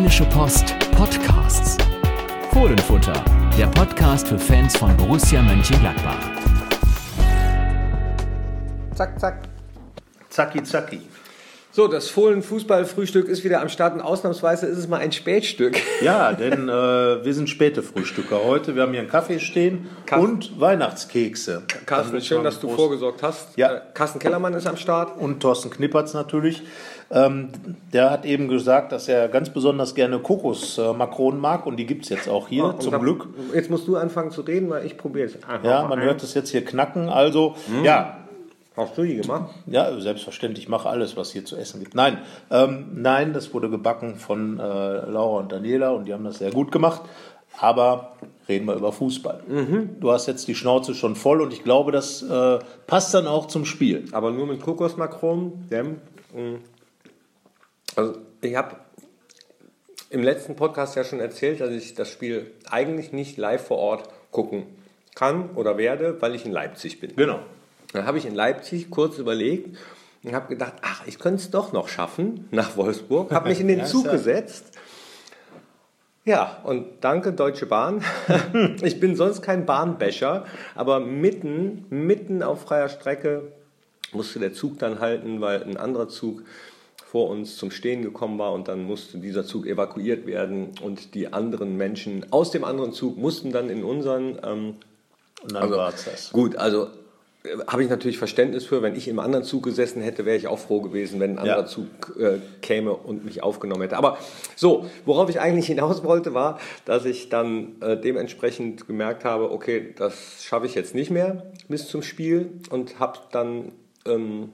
Rheinische Post Podcasts. Fohlenfutter, der Podcast für Fans von Borussia Mönchengladbach. Zack, zack. Zacki, zacki. So, das Fohlen-Fußball-Frühstück ist wieder am Start und ausnahmsweise ist es mal ein Spätstück. Ja, denn äh, wir sind späte Frühstücker heute. Wir haben hier einen Kaffee stehen Kaff- und Weihnachtskekse. Carsten, Damit schön, dass du groß- vorgesorgt hast. Ja. Äh, Carsten Kellermann ist am Start. Und Thorsten Knippertz natürlich. Ähm, der hat eben gesagt, dass er ganz besonders gerne Kokosmakronen mag und die gibt es jetzt auch hier, Und zum dann- Glück. Jetzt musst du anfangen zu reden, weil ich probiere es Ja, man ein. hört es jetzt hier knacken. Also, ja, Hast du die gemacht? Ja, selbstverständlich, ich mache alles, was hier zu essen gibt. Nein, ähm, nein, das wurde gebacken von äh, Laura und Daniela und die haben das sehr gut gemacht. Aber reden wir über Fußball. Du hast jetzt die Schnauze schon voll und ich glaube, das äh, passt dann auch zum Spiel. Aber nur mit Kokosmakronen. Dem, mh. Also, ich habe im letzten Podcast ja schon erzählt, dass ich das Spiel eigentlich nicht live vor Ort gucken kann oder werde, weil ich in Leipzig bin. Genau. Dann habe ich in Leipzig kurz überlegt und habe gedacht, ach, ich könnte es doch noch schaffen nach Wolfsburg. Habe mich in den Zug gesetzt. Ja, und danke Deutsche Bahn. ich bin sonst kein Bahnbäscher, aber mitten, mitten auf freier Strecke musste der Zug dann halten, weil ein anderer Zug vor uns zum Stehen gekommen war und dann musste dieser Zug evakuiert werden und die anderen Menschen aus dem anderen Zug mussten dann in unseren ähm, Und dann war es das. Gut, also habe ich natürlich Verständnis für. Wenn ich im anderen Zug gesessen hätte, wäre ich auch froh gewesen, wenn ein anderer Ja. Zug äh, käme und mich aufgenommen hätte. Aber so, worauf ich eigentlich hinaus wollte, war, dass ich dann äh, dementsprechend gemerkt habe, okay, das schaffe ich jetzt nicht mehr bis zum Spiel und habe dann ähm,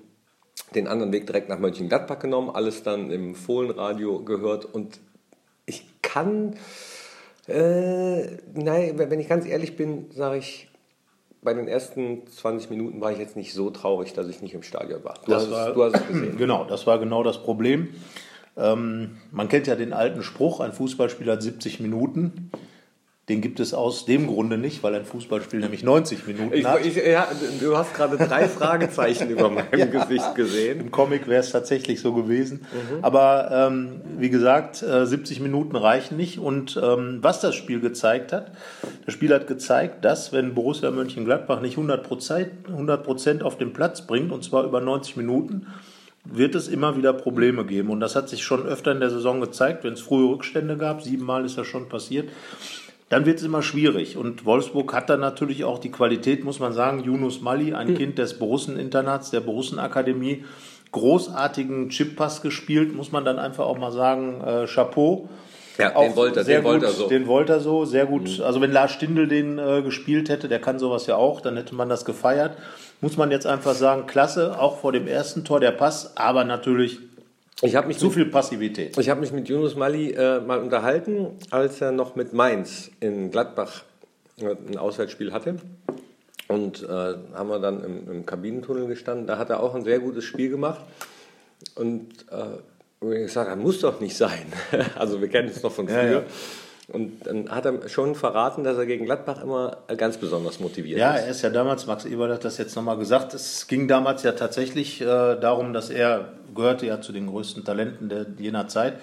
den anderen Weg direkt nach Mönchengladbach genommen, alles dann im Fohlenradio gehört und ich kann, äh, nein, wenn ich ganz ehrlich bin, sage ich, bei den ersten 20 Minuten war ich jetzt nicht so traurig, dass ich nicht im Stadion war. Du, Das hast, war- es, du hast es gesehen. Genau, das war genau das Problem. Ähm, man kennt ja den alten Spruch, ein Fußballspiel hat 70 Minuten. Den gibt es aus dem Grunde nicht, weil ein Fußballspiel nämlich 90 Minuten Ich, hat. ich, ja, du hast gerade drei Fragezeichen über meinem Gesicht gesehen. Im Comic wäre es tatsächlich so gewesen. Mhm. Aber ähm, wie gesagt, äh, 70 Minuten reichen nicht. Und ähm, was das Spiel gezeigt hat, das Spiel hat gezeigt, dass wenn Borussia Mönchengladbach nicht 100 Prozent 100 auf den Platz bringt, und zwar über 90 Minuten, wird es immer wieder Probleme geben. Und das hat sich schon öfter in der Saison gezeigt, wenn es frühe Rückstände gab. Siebenmal ist das schon passiert. Dann wird es immer schwierig. Und Wolfsburg hat dann natürlich auch die Qualität, muss man sagen. Yunus Mali, ein Kind des Borussen-Internats, der Borussen-Akademie, großartigen Chippass gespielt, muss man dann einfach auch mal sagen. Äh, Chapeau. Ja, den Auch wollte er- sehr den wollte gut, er so. Den wollte er so, sehr gut. Also wenn Lars Stindl den äh, gespielt hätte, der kann sowas ja auch, dann hätte man das gefeiert. Muss man jetzt einfach sagen, klasse, auch vor dem ersten Tor der Pass, aber natürlich Ich habe mich zu mit- viel Passivität. Ich habe mich mit Yunus Mali äh, mal unterhalten, als er noch mit Mainz in Gladbach äh, ein Auswärtsspiel hatte. Und äh, haben wir dann im, im Kabinentunnel gestanden. Da hat er auch ein sehr gutes Spiel gemacht. Und äh, gesagt habe, muss doch nicht sein. also wir kennen es noch von früher. Ja, ja. Und dann hat er schon verraten, dass er gegen Gladbach immer ganz besonders motiviert Ja, ist. er ist ja damals, Max Ebert hat das jetzt nochmal gesagt, es ging damals ja tatsächlich äh, darum, dass er gehörte ja zu den größten Talenten der jener Zeit,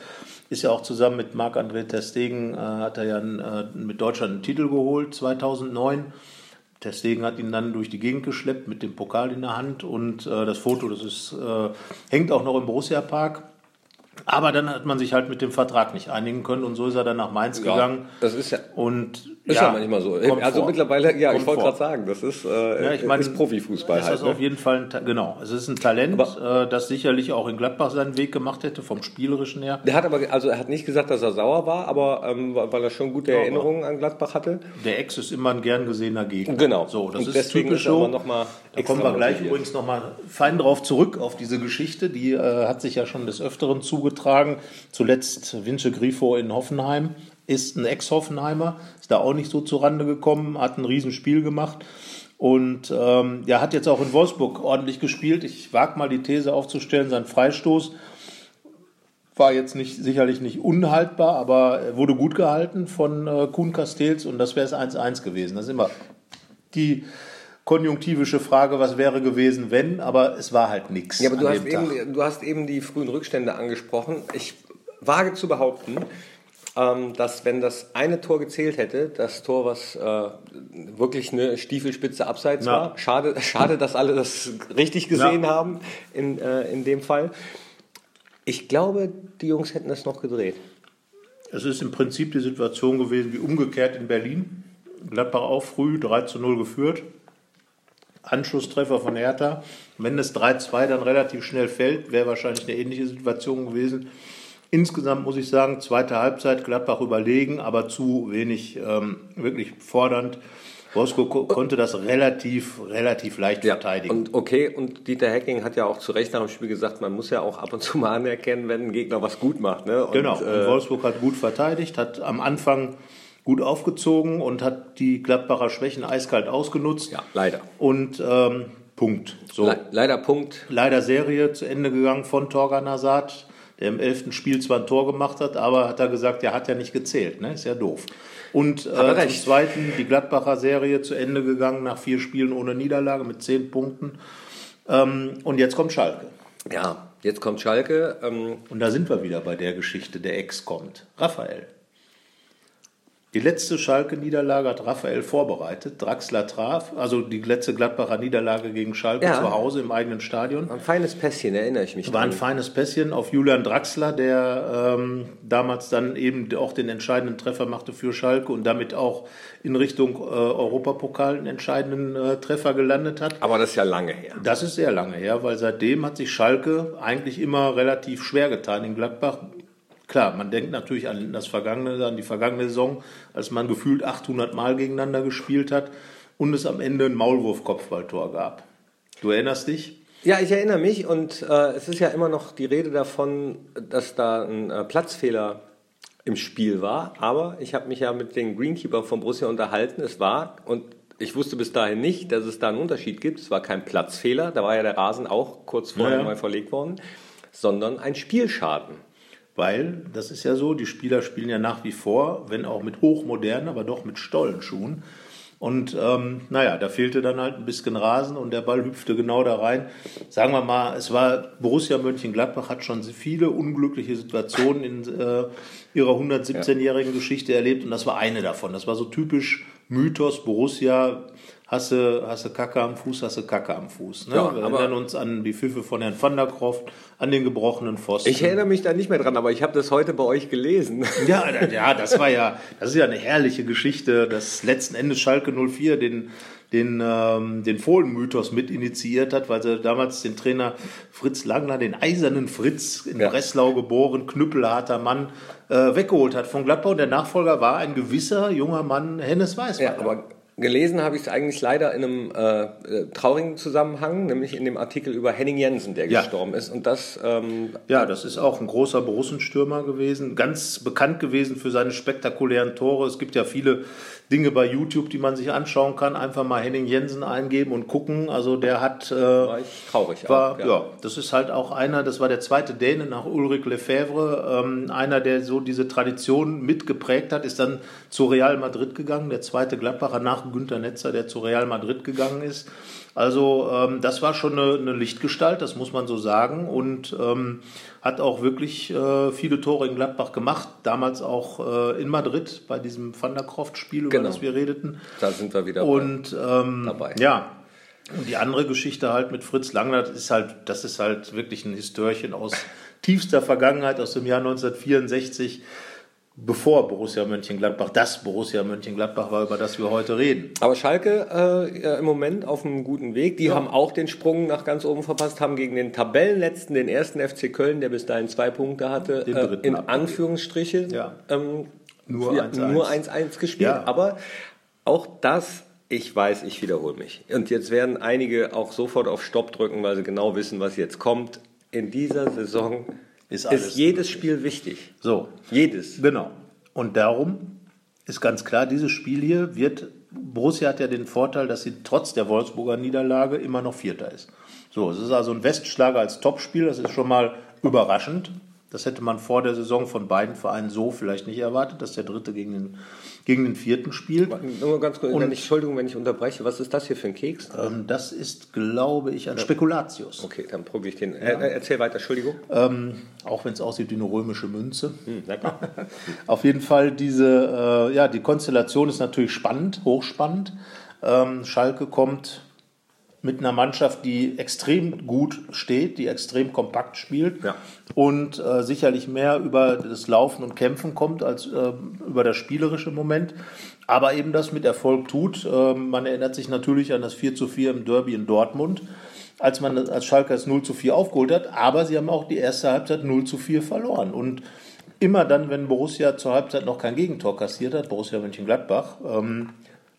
ist ja auch zusammen mit Marc-André Ter Stegen, äh, hat er ja äh, mit Deutschland einen Titel geholt, 2009. Ter Stegen hat ihn dann durch die Gegend geschleppt mit dem Pokal in der Hand und äh, das Foto, das ist, äh, hängt auch noch im Borussia-Park. Aber dann hat man sich halt mit dem Vertrag nicht einigen können und so ist er dann nach Mainz Ja, gegangen. das ist ja- und Ist ja, manchmal so. Also vor. mittlerweile, ja, ich Kommt wollte vor. gerade sagen, das ist, äh, Ja, ich meine, ist Profifußball ist halt. das ne? auf jeden Fall ein, genau. Es ist ein Talent, Aber- äh, das sicherlich auch in Gladbach seinen Weg gemacht hätte, vom Spielerischen her. Der hat aber, also er hat nicht gesagt, dass er sauer war, aber ähm, weil er schon gute Erinnerungen an Gladbach hatte. Der Ex ist immer ein gern gesehener Gegner. Genau. So, das Und ist deswegen typisch so. noch mal da kommen wir gleich motiviert. übrigens nochmal fein drauf zurück auf diese Geschichte. Die äh, hat sich ja schon des Öfteren zugetragen. Zuletzt Vince Grifo in Hoffenheim ist ein Ex-Hoffenheimer, ist da auch nicht so zurande gekommen, hat ein Riesenspiel gemacht. Und ähm, ja, hat jetzt auch in Wolfsburg ordentlich gespielt. Ich wage mal die These aufzustellen, sein Freistoß war jetzt nicht, sicherlich nicht unhaltbar, aber er wurde gut gehalten von äh, Kuhn Castells und das wäre es 1-1 gewesen. Das ist immer die konjunktivische Frage, was wäre gewesen, wenn, aber es war halt nichts. Ja, aber du hast, eben, du hast eben die frühen Rückstände angesprochen. Ich wage zu behaupten, ähm, dass wenn das eine Tor gezählt hätte, das Tor, was äh, wirklich eine Stiefelspitze abseits Ja. war, schade, schade, dass alle das richtig gesehen Ja. haben in, äh, in dem Fall. Ich glaube, die Jungs hätten das noch gedreht. Es ist im Prinzip die Situation gewesen wie umgekehrt in Berlin. Gladbach auch früh 3 zu 0 geführt. Anschlusstreffer von Hertha. Wenn das 3-2 dann relativ schnell fällt, wäre wahrscheinlich eine ähnliche Situation gewesen. Insgesamt muss ich sagen, zweite Halbzeit Gladbach überlegen, aber zu wenig ähm, wirklich fordernd. Wolfsburg ko konnte das relativ, relativ leicht verteidigen. Und okay, und Dieter Hecking hat ja auch zu Recht nach dem Spiel gesagt, man muss ja auch ab und zu mal anerkennen, wenn ein Gegner was gut macht. Ne? Und, Genau, und äh, Wolfsburg hat gut verteidigt, hat am Anfang gut aufgezogen und hat die Gladbacher Schwächen eiskalt ausgenutzt. ja, leider. Und ähm, Punkt. So. Le leider Punkt. Leider Serie zu Ende gegangen von Torgan Hazard, der im elften Spiel zwar ein Tor gemacht hat, aber hat er gesagt, der hat ja nicht gezählt. Ne? Ist ja doof. Und er äh, zum. Zweiten die Gladbacher Serie zu Ende gegangen nach vier Spielen ohne Niederlage mit zehn Punkten. Ähm, und jetzt kommt Schalke. Ja, jetzt kommt Schalke. Ähm, Und da sind wir wieder bei der Geschichte, der Ex kommt. Raphael. Die letzte Schalke-Niederlage hat Raphael vorbereitet. Draxler traf, also die letzte Gladbacher Niederlage gegen Schalke Ja. zu Hause im eigenen Stadion. ein feines Pässchen, erinnere ich mich War ein dran. feines Pässchen auf Julian Draxler, der ähm, damals dann eben auch den entscheidenden Treffer machte für Schalke und damit auch in Richtung äh, Europapokal einen entscheidenden äh, Treffer gelandet hat. Aber das ist ja lange her. Das ist sehr lange her, weil seitdem hat sich Schalke eigentlich immer relativ schwer getan in Gladbach. Klar, man denkt natürlich an das vergangene, an die vergangene Saison, als man gefühlt 800 Mal gegeneinander gespielt hat und es am Ende ein Maulwurf-Kopfballtor gab. Du erinnerst dich? Ja, ich erinnere mich und äh, es ist ja immer noch die Rede davon, dass da ein äh, Platzfehler im Spiel war. Aber ich habe mich ja mit den Greenkeeper von Borussia unterhalten. Es war, und ich wusste bis dahin nicht, dass es da einen Unterschied gibt. Es war kein Platzfehler, da war ja der Rasen auch kurz vorher Ja, neu verlegt worden, sondern ein Spielschaden. Weil, das ist ja so, die Spieler spielen ja nach wie vor, wenn auch mit hochmodernen, aber doch mit Stollenschuhen. Und ähm, naja, da fehlte dann halt ein bisschen Rasen und der Ball hüpfte genau da rein. Sagen wir mal, es war Borussia Mönchengladbach hat schon viele unglückliche Situationen in äh, ihrer 117-jährigen Geschichte erlebt und das war eine davon. Das war so typisch Mythos Borussia. Hasse, hasse Kacke am Fuß, hasse Kacke am Fuß. Ne? Ja, Wir erinnern uns an die Pfiffe von Herrn van der Kroft, an den gebrochenen Pfosten. Ich erinnere mich da nicht mehr dran, aber ich habe das heute bei euch gelesen. Ja, ja, das war ja, das ist ja eine herrliche Geschichte, dass letzten Endes Schalke 04 den, den, ähm, den Fohlen-Mythos mit initiiert hat, weil sie damals den Trainer Fritz Langner, den eisernen Fritz, in Ja. Breslau geboren, knüppelharter Mann, äh, weggeholt hat von Gladbach. Und der Nachfolger war ein gewisser junger Mann, Hennes Weißmann. Ja, aber gelesen habe ich es eigentlich leider in einem äh, äh, traurigen Zusammenhang, nämlich in dem Artikel über Henning Jensen, der Ja. gestorben ist. Und das, ähm, Ja, das ist auch ein großer Borussenstürmer gewesen, ganz bekannt gewesen für seine spektakulären Tore. Es gibt ja viele Dinge bei YouTube, die man sich anschauen kann. Einfach mal Henning Jensen eingeben und gucken. Also der hat, äh, war traurig. war, auch, ja. das ist halt auch einer, das war der zweite Däne nach Ulrich Lefebvre, ähm, einer, der so diese Tradition mitgeprägt hat, ist dann zu Real Madrid gegangen, der zweite Gladbacher nach Günter Netzer, der zu Real Madrid gegangen ist. Also ähm, das war schon eine, eine Lichtgestalt, das muss man so sagen und ähm, hat auch wirklich äh, viele Tore in Gladbach gemacht, damals auch äh, in Madrid bei diesem Van der Kroft-Spiel, über Genau. das wir redeten. Da sind wir wieder Und ähm, dabei. ja, und die andere Geschichte halt mit Fritz Langner, das ist halt, das ist halt wirklich ein Histörchen aus tiefster Vergangenheit, aus dem Jahr 1964, bevor Borussia Mönchengladbach das Borussia Mönchengladbach war, über das wir heute reden. Aber Schalke äh, ja, im Moment auf einem guten Weg. Die haben auch den Sprung nach ganz oben verpasst, haben gegen den Tabellenletzten, den ersten FC Köln, der bis dahin zwei Punkte hatte, äh, in. Anführungsstriche Ja. ähm, Nur ja, 1-1. nur 1-1 gespielt. Ja. Aber auch das, ich weiß, ich wiederhole mich. Und jetzt werden einige auch sofort auf Stopp drücken, weil sie genau wissen, was jetzt kommt. In dieser Saison Ist ist, alles jedes Spiel wichtig. So, Jedes. Genau. Und darum ist ganz klar, dieses Spiel hier wird, Borussia hat ja den Vorteil, dass sie trotz der Wolfsburger Niederlage immer noch Vierter ist. So, es ist also ein Westschlager als Topspiel, das ist schon mal überraschend. Das hätte man vor der Saison von beiden Vereinen so vielleicht nicht erwartet, dass der dritte gegen den, gegen den vierten spielt. Nur ganz kurz, wenn ich, Entschuldigung, wenn ich unterbreche. Was ist das hier für ein Keks? Ähm, das ist, glaube ich, ein Spekulatius. Okay, dann probiere ich den. Äh, erzähl weiter, Entschuldigung. Ähm, auch wenn es aussieht wie eine römische Münze. Hm. Auf jeden Fall diese, äh, ja, die Konstellation ist natürlich spannend, hochspannend. Ähm, Schalke kommt mit einer Mannschaft, die extrem gut steht, die extrem kompakt spielt Ja. und äh, sicherlich mehr über das Laufen und Kämpfen kommt als äh, über das spielerische Moment, aber eben das mit Erfolg tut. Äh, man erinnert sich natürlich an das 4 zu 4 im Derby in Dortmund, als man als Schalke das 0 zu 4 aufgeholt hat, aber sie haben auch die erste Halbzeit 0 zu 4 verloren und immer dann, wenn Borussia zur Halbzeit noch kein Gegentor kassiert hat, Borussia Mönchengladbach, ähm,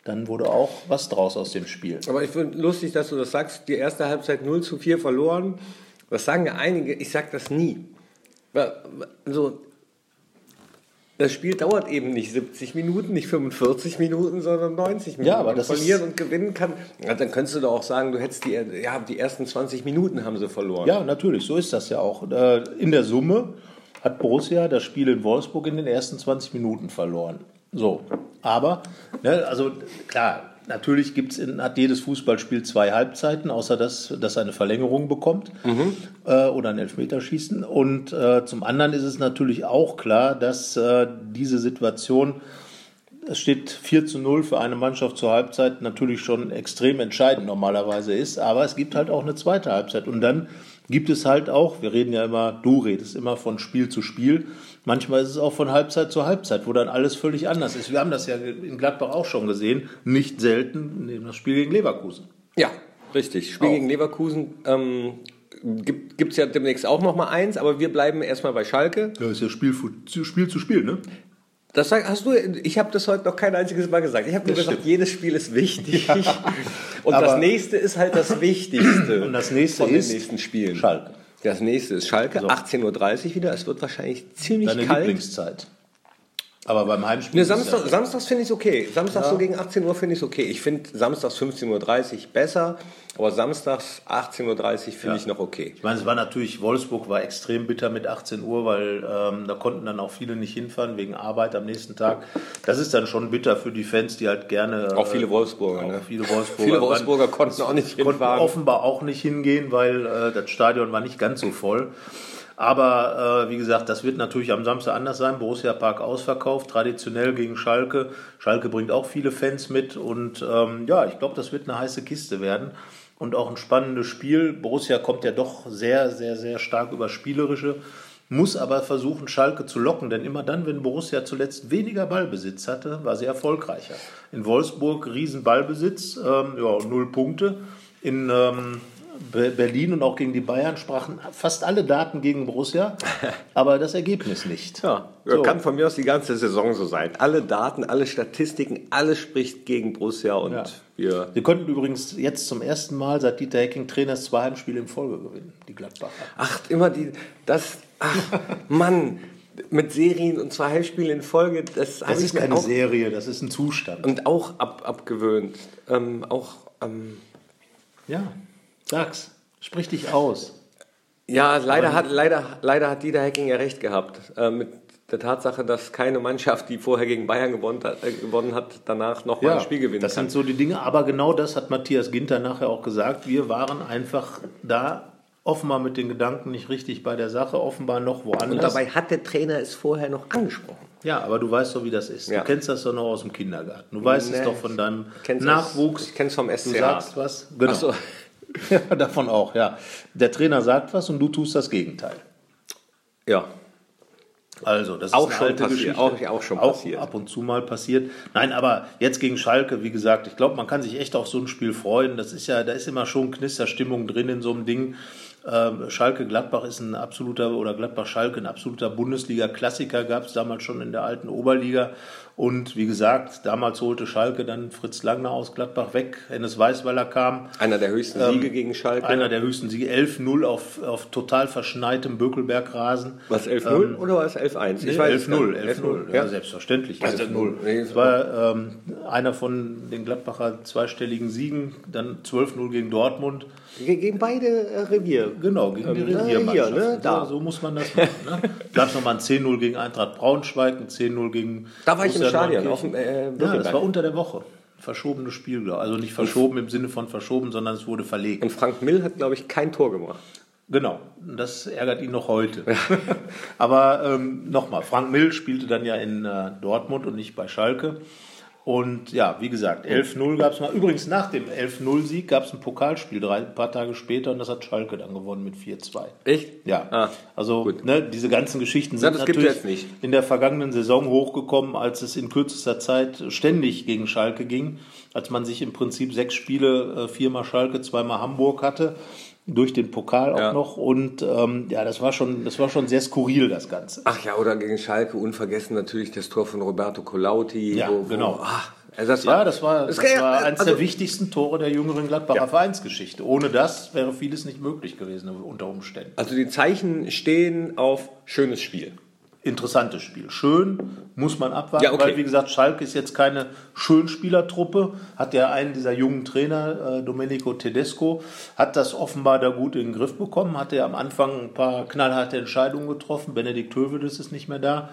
dann wurde auch was draus aus dem Spiel. Aber ich finde lustig, dass du das sagst. Die erste Halbzeit 0 zu 4 verloren. Das sagen ja einige. Ich sage das nie. Also, das Spiel dauert eben nicht 70 Minuten, nicht 45 Minuten, sondern 90 Minuten. Ja, aber und das verlieren ist- und gewinnen kann. Ja, dann könntest du doch auch sagen, du hättest die, ja, die ersten 20 Minuten haben sie verloren. Ja, natürlich, so ist das ja auch. Äh, In der Summe hat Borussia das Spiel in Wolfsburg in den ersten 20 Minuten verloren. So, aber, ne, also klar, natürlich gibt's in, hat jedes Fußballspiel zwei Halbzeiten, außer dass das eine Verlängerung bekommt äh, oder ein Elfmeterschießen. Und äh, zum anderen ist es natürlich auch klar, dass äh, diese Situation es steht 4 zu 0 für eine Mannschaft zur Halbzeit natürlich schon extrem entscheidend normalerweise ist, aber es gibt halt auch eine zweite Halbzeit. Und dann gibt es halt auch, wir reden ja immer, du redest immer von Spiel zu Spiel, manchmal ist es auch von Halbzeit zu Halbzeit, wo dann alles völlig anders ist. Wir haben das ja in Gladbach auch schon gesehen, nicht selten neben das Spiel gegen Leverkusen. Ja, richtig. Spiel Auch. gegen Leverkusen ähm, gibt es ja demnächst auch noch mal eins, aber wir bleiben erstmal bei Schalke. Ja, ist ja Spiel, zu Spiel zu Spiel, ne? Das hast du, ich habe das heute noch kein einziges Mal gesagt. Ich habe nur gesagt, stimmt. jedes Spiel ist wichtig. Und Aber- das nächste ist halt das Wichtigste Und das nächste von den ist nächsten Spielen. Schalke. Das nächste ist Schalke, So. 18.30 Uhr wieder. Es wird wahrscheinlich ziemlich Deine kalt. Lieblingszeit. Aber beim Heimspiel. Ne, Samstag, ja- Samstags finde ich es okay. Samstags so gegen 18 Uhr finde ich es okay. Ich finde samstags 15.30 Uhr besser, aber samstags 18.30 Uhr finde Ja. ich noch okay. Ich meine, es war natürlich, Wolfsburg war extrem bitter mit 18 Uhr, weil ähm, da konnten dann auch viele nicht hinfahren wegen Arbeit am nächsten Tag. Das ist dann schon bitter für die Fans, die halt gerne. Auch viele Wolfsburger, auch ne? Viele Wolfsburger, Viele Wolfsburger konnten auch nicht konnten hinfahren. offenbar auch nicht hingehen, weil äh, das Stadion war nicht ganz so voll. Aber äh, wie gesagt, das wird natürlich am Samstag anders sein. Borussia Park ausverkauft, traditionell gegen Schalke. Schalke bringt auch viele Fans mit und ähm, ja, ich glaube, das wird eine heiße Kiste werden und auch ein spannendes Spiel. Borussia kommt ja doch sehr, sehr, sehr stark über Spielerische, muss aber versuchen, Schalke zu locken, denn immer dann, wenn Borussia zuletzt weniger Ballbesitz hatte, war sie erfolgreicher. In Wolfsburg riesen Ballbesitz, ähm, ja, null Punkte. In ähm, Berlin und auch gegen die Bayern sprachen fast alle Daten gegen Borussia, aber das Ergebnis nicht. Ja, So. kann von mir aus die ganze Saison so sein. Alle Daten, alle Statistiken, alles spricht gegen Borussia und Ja. wir. Sie konnten übrigens jetzt zum ersten Mal, seit Dieter Hecking Trainer ist, zwei Heimspiele in Folge gewinnen, die Gladbacher. Ach, immer die. Das. Ach, Mann. Mit Serien und zwei Heimspiele in Folge, das, Das ist keine Serie, das ist ein Zustand. und auch ab, abgewöhnt. Ähm, auch. Ähm, Ja, sag's. Sprich dich aus. ja, leider hat, leider, leider hat Dieter Hecking ja recht gehabt. Äh, mit der Tatsache, dass keine Mannschaft, die vorher gegen Bayern gewonnen hat, äh, gewonnen hat danach nochmal ein Spiel gewinnen das kann. sind so die Dinge. Aber genau das hat Matthias Ginter nachher auch gesagt. Wir waren einfach da offenbar mit den Gedanken nicht richtig bei der Sache, offenbar noch woanders. und dabei hat der Trainer es vorher noch angesprochen. ja, aber du weißt doch, wie das ist. Ja. Du kennst das doch noch aus dem Kindergarten. Du weißt es Nee, doch von deinem ich kenn's Nachwuchs. aus- ich kenn's vom Du SCH. sagst was. Genau. Ach so. Ja, davon auch, ja. Der Trainer sagt was und du tust das Gegenteil. Ja. Also, das Auch ist eine alte Geschichte. auch- auch schon passiert. ab und zu mal passiert. Nein, aber jetzt gegen Schalke, wie gesagt, ich glaube, man kann sich echt auf so ein Spiel freuen. Das ist ja, da ist immer schon Knisterstimmung drin in so einem Ding. Ähm, Schalke Gladbach ist ein absoluter oder Gladbach Schalke ein absoluter Bundesliga-Klassiker gab es damals schon in der alten Oberliga und wie gesagt damals holte Schalke dann Fritz Langner aus Gladbach weg, Hennes Weißweiler kam, Einer der höchsten Siege gegen Schalke. einer der höchsten Siege 11-0 auf, auf total verschneitem Bökelbergrasen. Was 11-0 oder war es 11-1? Nee, weiß es 11-0, gar nicht. 11-0. Ja, Ja. selbstverständlich. Also, 11-0. nee, Es war ähm, einer von den Gladbacher zweistelligen Siegen, dann 12-0 gegen Dortmund. Ge- Gegen beide äh, Revier, Genau, gegen die Ähm, Reviermannschaft. hier, ne? Da. So, so muss man das machen. Ne? Gab es nochmal ein 10-0 gegen Eintracht Braunschweig, ein 10-0 gegen. Da war ich im Stadion, auf dem, äh, Ja, das war unter der Woche. Verschobenes Spiel, also nicht verschoben im Sinne von verschoben, sondern es wurde verlegt. Und Frank Mill hat, glaube ich, kein Tor gemacht. Genau, und das ärgert ihn noch heute. Aber ähm, nochmal, Frank Mill spielte dann ja in äh, Dortmund und nicht bei Schalke. Und ja, wie gesagt, 11-0 gab es mal. Übrigens, nach dem 11-0-Sieg gab es ein Pokalspiel, drei, ein paar Tage später, und das hat Schalke dann gewonnen mit 4-2. Echt? Ja, Ah, also ne, diese ganzen Geschichten sind das natürlich in der vergangenen Saison hochgekommen, als es in kürzester Zeit ständig gegen Schalke ging, als man sich im Prinzip sechs Spiele, äh, viermal Schalke, zweimal Hamburg hatte, durch den Pokal auch Ja. noch. Und ähm, ja, das war schon, das war schon sehr skurril, das Ganze. Ach ja, oder gegen Schalke, unvergessen natürlich das Tor von Roberto Colauti. Ja, genau. ach, also das war, Ja, das war, das ja- war eines also- der wichtigsten Tore der jüngeren Gladbacher Vereinsgeschichte. Ohne das wäre vieles nicht möglich gewesen unter Umständen. Also die Zeichen stehen auf schönes Spiel. Interessantes Spiel. Schön, muss man abwarten, Ja, okay. weil wie gesagt, Schalke ist jetzt keine Schönspielertruppe. Hat ja einen dieser jungen Trainer, äh, Domenico Tedesco, hat das offenbar da gut in den Griff bekommen, hat er am Anfang ein paar knallharte Entscheidungen getroffen. Benedikt Hövedes ist nicht mehr da.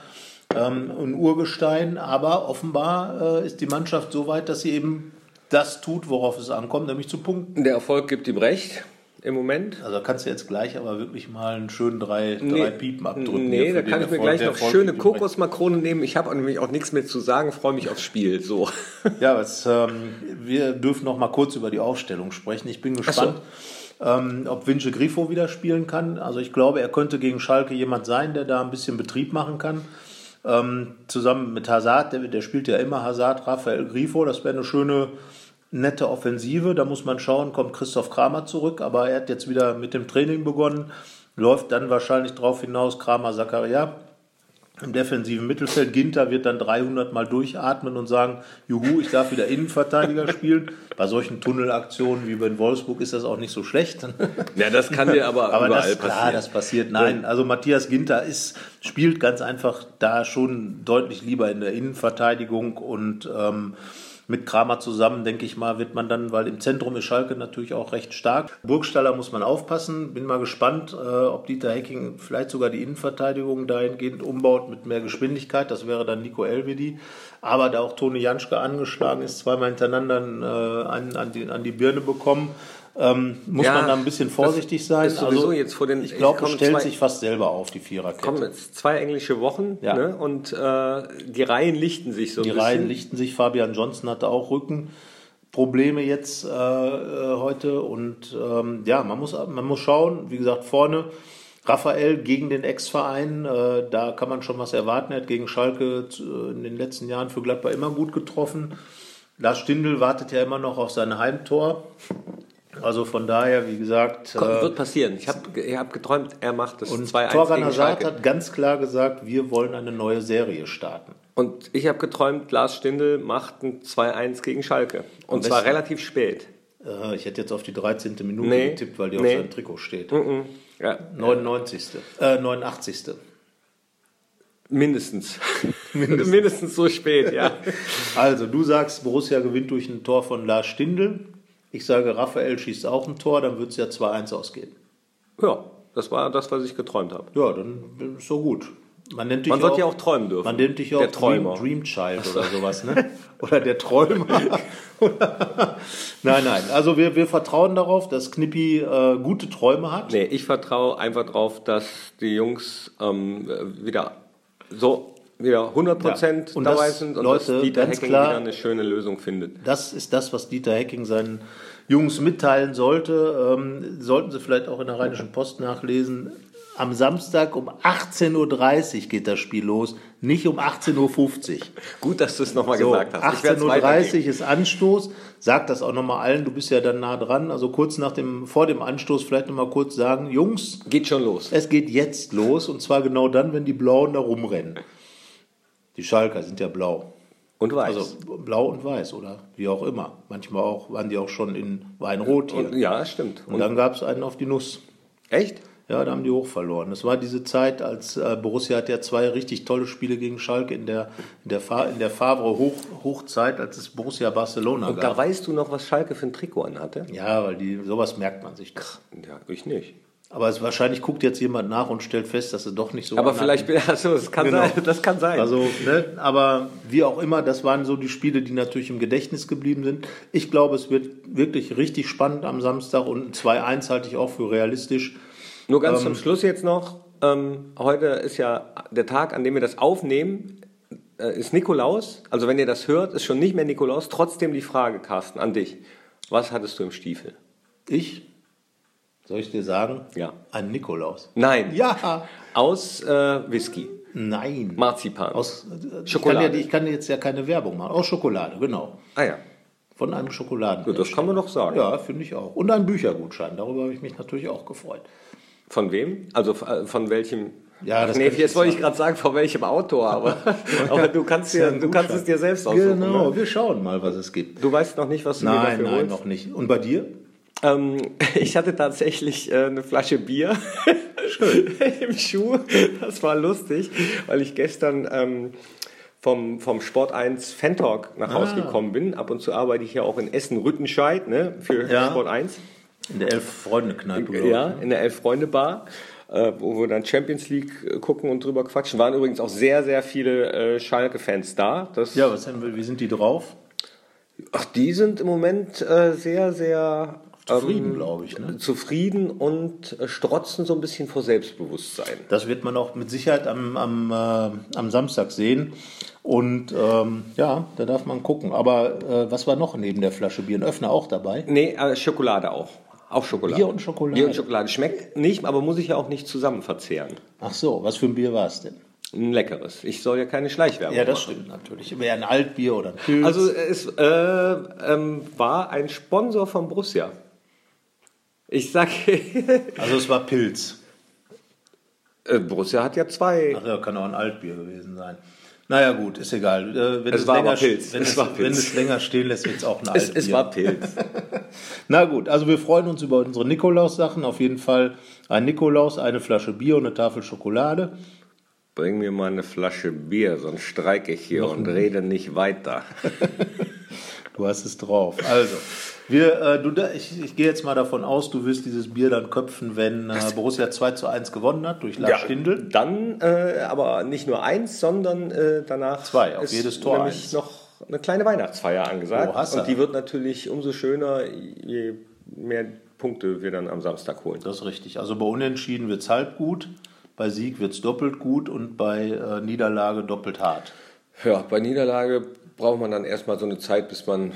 Ähm, ein Urgestein, aber offenbar äh, ist die Mannschaft so weit, dass sie eben das tut, worauf es ankommt, nämlich zu punkten. Der Erfolg gibt ihm recht im Moment. Also da kannst du jetzt gleich aber wirklich mal einen schönen drei, Nee. drei Piepen abdrücken. Nee, da kann ich mir gleich noch schöne. Kokosmakronen nehmen. Ich habe nämlich auch nichts mehr zu sagen, freue mich aufs Spiel. So. Ja, was, ähm, wir dürfen noch mal kurz über die Aufstellung sprechen. Ich bin gespannt, ähm, ob Vince Grifo wieder spielen kann. Also ich glaube, er könnte gegen Schalke jemand sein, der da ein bisschen Betrieb machen kann. Ähm, zusammen mit Hazard, der, der spielt ja immer Hazard, Rafael Grifo, das wäre eine schöne, nette Offensive. Da muss man schauen, kommt Christoph Kramer zurück, aber er hat jetzt wieder mit dem Training begonnen, läuft dann wahrscheinlich drauf hinaus, Kramer, Zakaria. Im defensiven Mittelfeld, Ginter wird dann 300 Mal durchatmen und sagen, juhu, ich darf wieder Innenverteidiger spielen. Bei solchen Tunnelaktionen wie bei Wolfsburg ist das auch nicht so schlecht. Ja, das kann dir aber, Aber überall das, klar, passieren. das passiert. Nein, also Matthias Ginter ist, spielt ganz einfach da schon deutlich lieber in der Innenverteidigung und ähm, mit Kramer zusammen, denke ich mal, wird man dann, weil im Zentrum ist Schalke natürlich auch recht stark. Burgstaller muss man aufpassen. Bin mal gespannt, äh, ob Dieter Hecking vielleicht sogar die Innenverteidigung dahingehend umbaut mit mehr Geschwindigkeit. Das wäre dann Nico Elvedi. Aber da auch Toni Janschke angeschlagen ist, zweimal hintereinander äh, einen an die, an die Birne bekommen, ähm, muss Ja, man da ein bisschen vorsichtig sein. sowieso jetzt vor den- ich glaube, es stellt zwei- sich fast selber auf, die Viererkette. kommen jetzt zwei englische Wochen Ja. ne? und äh, die Reihen lichten sich so ein Die bisschen. Reihen lichten sich. Fabian Johnson hatte auch Rückenprobleme jetzt äh, äh, heute. Und ähm, ja, man muss, man muss schauen. Wie gesagt, vorne Raphael gegen den Ex-Verein. Äh, da kann man schon was erwarten. Er hat gegen Schalke zu- in den letzten Jahren für Gladbach immer gut getroffen. Lars Stindl wartet ja immer noch auf sein Heimtor. Also von daher, wie gesagt. Kommt, äh, wird passieren. Ich habe ich hab geträumt, er macht das und 2-1 Torgan Hazard hat ganz klar gesagt, wir wollen eine neue Serie starten. Und ich habe geträumt, Lars Stindl macht ein 2-1 gegen Schalke. Und Am zwar besten- relativ spät. Äh, Ich hätte jetzt auf die 13. Minute Nee. getippt, weil die Nee. auf seinem Trikot steht. Ja, 99. Äh, 89. mindestens. mindestens. so spät, ja. Also, du sagst, Borussia gewinnt durch ein Tor von Lars Stindl. Ich sage, Raphael schießt auch ein Tor, dann wird es ja 2-1 ausgehen. Ja, das war das, was ich geträumt habe. Ja, dann ist so gut. Man nennt dich Man wird ja auch träumen dürfen. Man nennt dich ja Der auch Dream, Träumer. Dream Child oder sowas, ne? Oder der Träumer. nein, nein. Also wir, wir vertrauen darauf, dass Knippi äh, gute Träume hat. Nee, ich vertraue einfach drauf, dass die Jungs ähm, wieder so wieder 100% Ja, und dabei das, sind und Leute, dass Dieter Hecking klar- wieder eine schöne Lösung findet. Das ist das, was Dieter Hecking seinen Jungs mitteilen sollte. Ähm, sollten Sie vielleicht auch in der Rheinischen Post nachlesen. Am Samstag um 18.30 Uhr geht das Spiel los, nicht um 18.50 Uhr. Gut, dass du es nochmal So, gesagt hast. Ich werd's 18.30 Uhr ist Anstoß. Sag das auch nochmal allen, du bist ja dann nah dran. Also kurz nach dem, vor dem Anstoß vielleicht nochmal kurz sagen, Jungs, Geht schon los. es geht jetzt los und zwar genau dann, wenn die Blauen da rumrennen. Die Schalker sind ja blau. Und weiß. Also blau und weiß oder wie auch immer. Manchmal auch waren die auch schon in Weinrot hier. und, ja, stimmt. Und dann gab es einen auf die Nuss. Echt? Ja, da haben die hoch verloren. Das war diese Zeit, als äh, Borussia hat ja zwei richtig tolle Spiele gegen Schalke in der, in der, Fa in der Favre Hoch Hochzeit, als es Borussia Barcelona Und da gab. weißt du noch, was Schalke für ein Trikot anhatte? Ja, weil die, sowas merkt man sich. Ja, ich nicht. Aber es, wahrscheinlich guckt jetzt jemand nach und stellt fest, dass es doch nicht so Aber war. vielleicht, also, das kann Genau. sein. Das kann sein. Also, ne, aber wie auch immer, das waren so die Spiele, die natürlich im Gedächtnis geblieben sind. Ich glaube, es wird wirklich richtig spannend am Samstag und ein 2-1 halte ich auch für realistisch. Nur ganz Ähm, zum Schluss jetzt noch. Ähm, heute ist ja der Tag, an dem wir das aufnehmen, äh, ist Nikolaus. Also wenn ihr das hört, ist schon nicht mehr Nikolaus. Trotzdem die Frage, Carsten, an dich. Was hattest du im Stiefel? Ich, soll ich dir sagen? Ja. Ein Nikolaus. Nein. Ja. Aus äh, Whisky. Nein. Marzipan. Aus, äh, ich Schokolade. Kann ja, ich kann jetzt ja keine Werbung machen. Aus Schokolade, genau. Ah ja. Von einem Schokoladen. Gut, das kann man doch sagen. Ja, finde ich auch. Und ein Büchergutschein. Darüber habe ich mich natürlich auch gefreut. Von wem? Also äh, von welchem? Ja, das nee, ich jetzt wollte ich gerade sagen, von welchem Autor, aber, aber du kannst, ja dir, du kannst es dir selbst aussuchen. Genau, Ne? wir schauen mal, was es gibt. Du weißt noch nicht, was du Nein, dafür nein, holst? noch nicht. Und bei dir? Ähm, ich hatte tatsächlich äh, eine Flasche Bier im Schuh. Das war lustig, weil ich gestern ähm, vom, vom Sport 1 Fan Talk nach Hause Ah. gekommen bin. Ab und zu arbeite ich ja auch in Essen-Rüttenscheid ne, für Ja. Sport 1. In der Elf-Freunde-Kneipe. Ja, ne? in der Elf-Freunde-Bar, äh, wo wir dann Champions League äh, gucken und drüber quatschen. Waren übrigens auch sehr, sehr viele äh, Schalke-Fans da. Das, Ja, was haben wir, wie sind die drauf? Ach, die sind im Moment äh, sehr, sehr Zufrieden, ähm, glaube ich. Ne? zufrieden und äh, strotzen so ein bisschen vor Selbstbewusstsein. Das wird man auch mit Sicherheit am, am, äh, am Samstag sehen. Und ähm, ja, da darf man gucken. Aber äh, was war noch neben der Flasche Bier? Ein Öffner auch dabei? Nee, äh, Schokolade auch. Auch Schokolade. Bier und Schokolade. Bier und Schokolade. Schmeckt nicht, aber muss ich ja auch nicht zusammen verzehren. Ach so, was für ein Bier war es denn? Ein leckeres. Ich soll ja keine Schleichwerbung Ja, das machen. stimmt natürlich. Wäre ein Altbier oder ein Pilz. Also es äh, ähm, war ein Sponsor von Borussia. Ich sag, also es war Pilz. äh, Borussia hat ja zwei. Ach ja, kann auch ein Altbier gewesen sein. Naja gut, ist egal. Äh, wenn Es war länger, aber Pilz. Wenn Es es, war Pilz. wenn es länger stehen lässt, wird es auch ein Es, Altbier. es war Pilz. Na gut, also wir freuen uns über unsere Nikolaus-Sachen. Auf jeden Fall ein Nikolaus, eine Flasche Bier und eine Tafel Schokolade. Bring mir mal eine Flasche Bier, sonst streike ich hier und rede nicht weiter. Du hast es drauf. Also, wir, äh, du, ich, ich gehe jetzt mal davon aus, du wirst dieses Bier dann köpfen, wenn äh, Borussia 2 zu 1 gewonnen hat durch Lars Stindl. Dann äh, aber nicht nur eins, sondern äh, danach Zwei, auf ist jedes Tor nämlich eins. noch eine kleine Weihnachtsfeier angesagt. Oh, und die wird natürlich umso schöner, je mehr Punkte wir dann am Samstag holen. Das ist richtig. Also bei Unentschieden wird es halb gut, bei Sieg wird es doppelt gut und bei äh, Niederlage doppelt hart. Ja, bei Niederlage braucht man dann erstmal so eine Zeit, bis man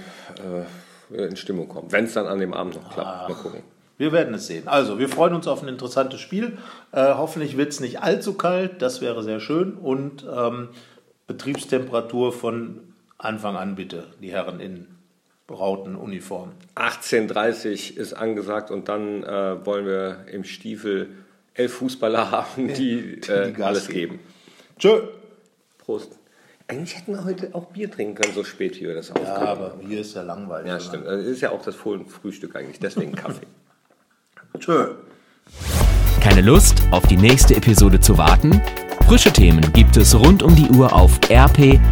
äh, in Stimmung kommt. Wenn es dann an dem Abend noch klappt. Mal gucken. Wir werden es sehen. Also, wir freuen uns auf ein interessantes Spiel. Äh, hoffentlich wird es nicht allzu kalt, das wäre sehr schön. Und ähm, Betriebstemperatur von Anfang an bitte, die Herren in brauten Uniformen. 18.30 ist angesagt und dann äh, wollen wir im Stiefel elf Fußballer haben, die, äh, Gas alles geben. geben. Tschö. Prost. Eigentlich hätten wir heute auch Bier trinken können, so spät wie wir das Ja, aufgenommen aber hier ist ja langweilig. Ja, stimmt. Das ist ja auch das Frühstück eigentlich, deswegen Kaffee. Tschö. Keine Lust, auf die nächste Episode zu warten? Frische Themen gibt es rund um die Uhr auf rp-online.de.